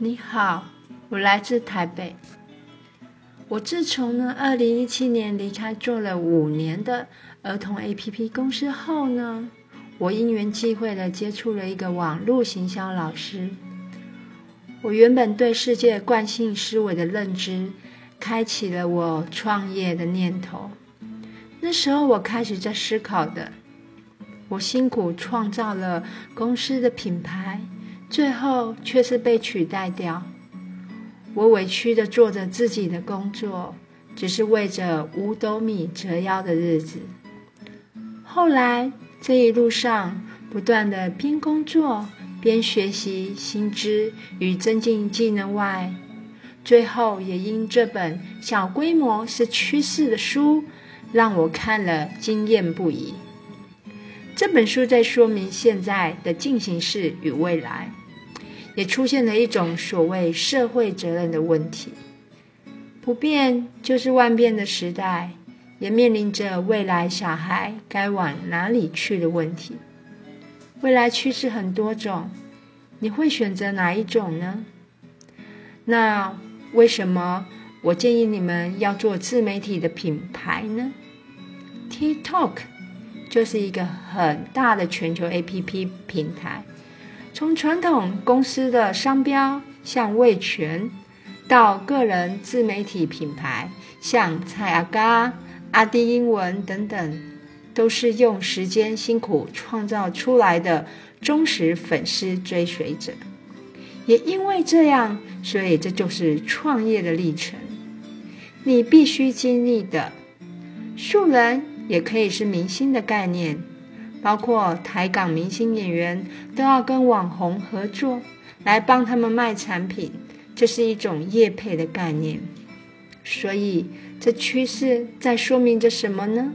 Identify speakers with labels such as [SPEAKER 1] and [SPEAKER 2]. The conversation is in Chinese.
[SPEAKER 1] 你好，我来自台北。我自从呢，二零一七年离开做了五年的儿童 APP 公司后呢，我因缘际会的接触了一个网络行销老师。我原本对世界惯性思维的认知，开启了我创业的念头。那时候我开始在思考的，我辛苦创造了公司的品牌。最后却是被取代掉。我委屈的做着自己的工作，只是为着五斗米折腰的日子。后来这一路上，不断的边工作边学习新知与增进技能外，最后也因这本小规模是趋势的书，让我看了惊艳不已。这本书在说明现在的进行式与未来。也出现了一种所谓社会责任的问题。不变就是万变的时代，也面临着未来小孩该往哪里去的问题。未来趋势很多种，你会选择哪一种呢？那为什么我建议你们要做自媒体的品牌呢？TikTok 就是一个很大的全球 APP 平台。从传统公司的商标，像味全，到个人自媒体品牌，像蔡阿嘎、阿迪英文等等，都是用时间辛苦创造出来的忠实粉丝追随者。也因为这样，所以这就是创业的历程。你必须经历的，素人也可以是明星的概念。包括台港明星演员都要跟网红合作，来帮他们卖产品，这是一种业配的概念。所以，这趋势在说明着什么呢？